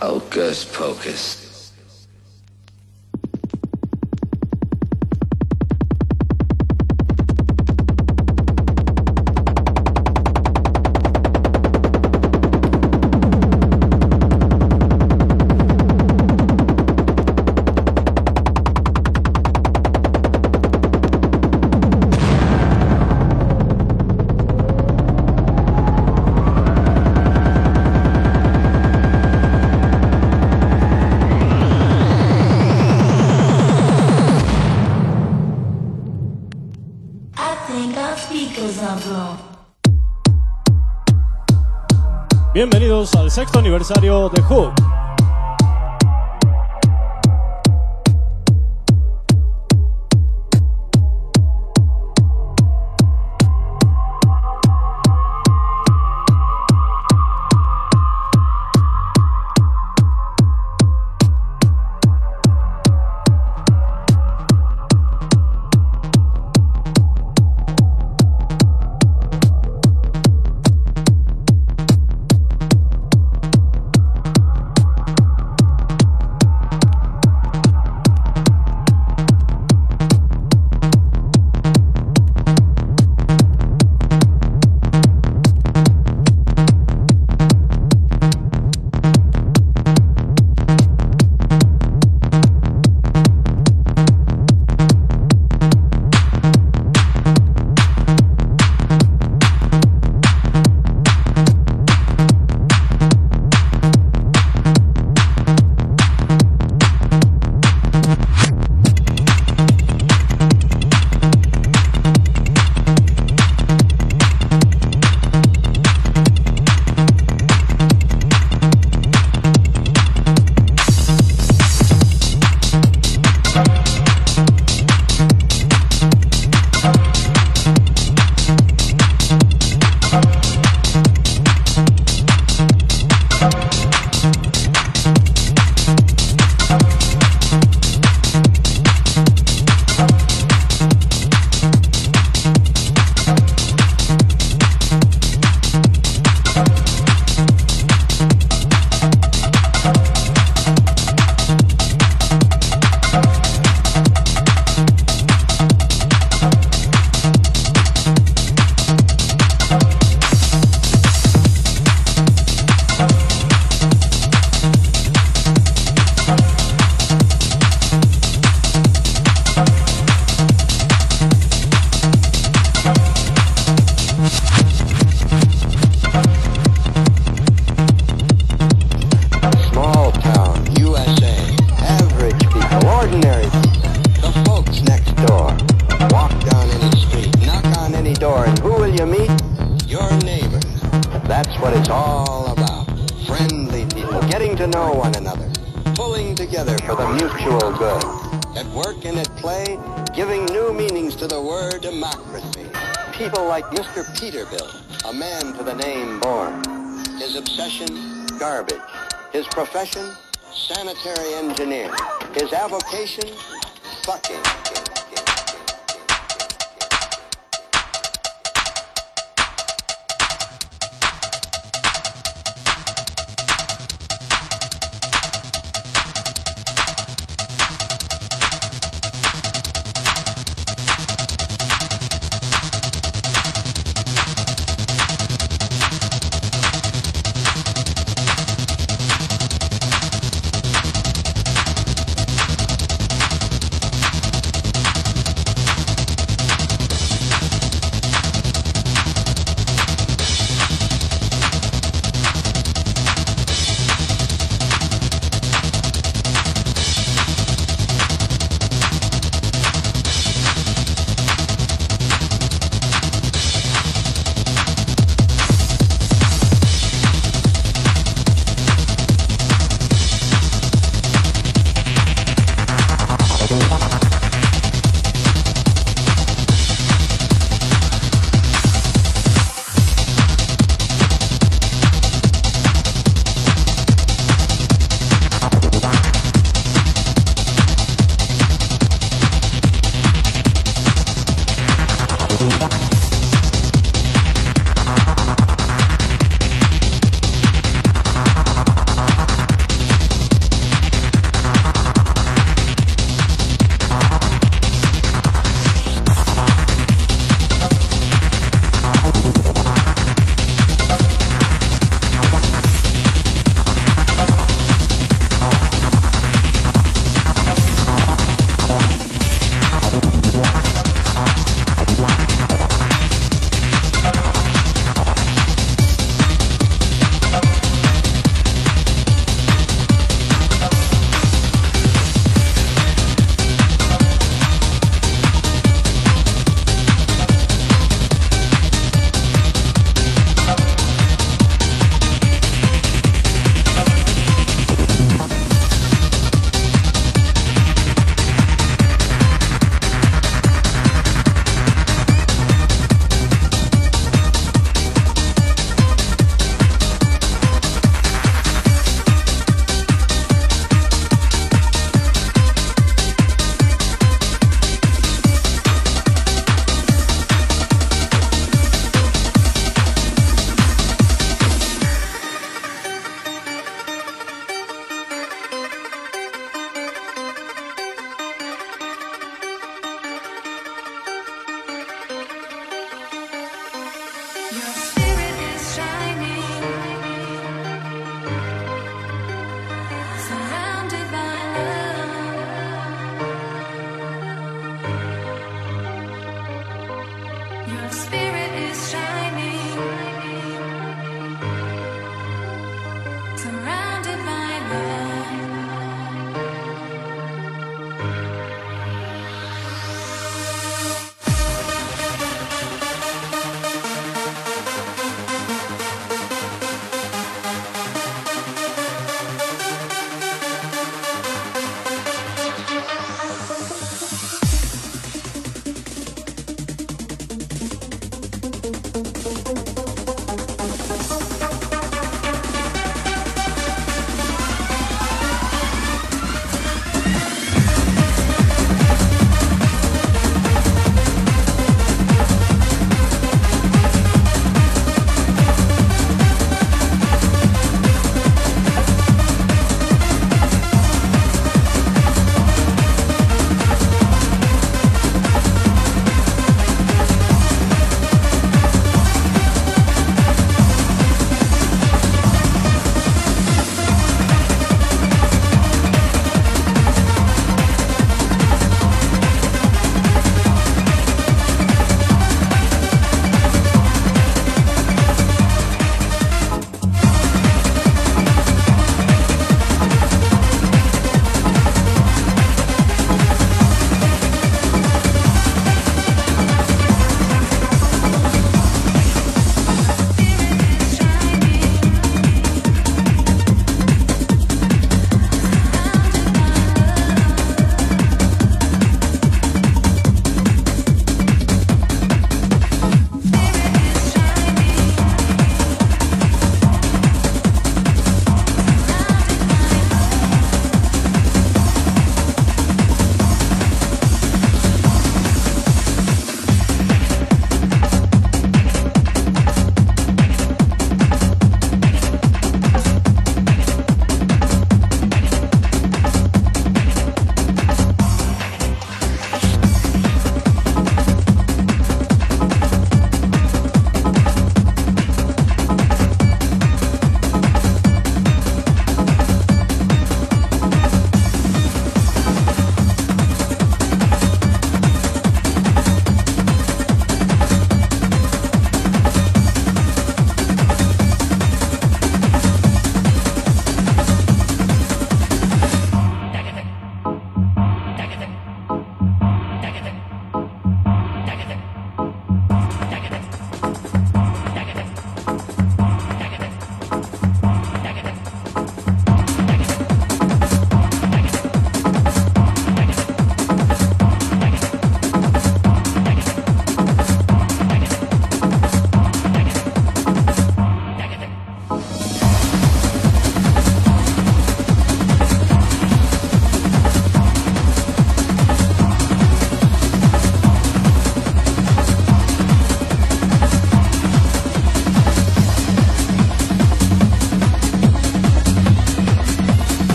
Hocus pocus. Sexto aniversario de Hook.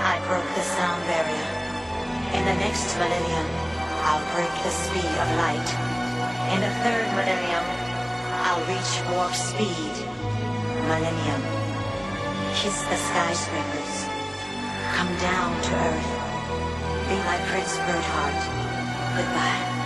I broke the sound barrier. In the next millennium, I'll break the speed of light. In the third millennium, I'll reach warp speed. Millennium. Kiss the skyscrapers. Come down to earth. Be my Prince Birdheart. Goodbye.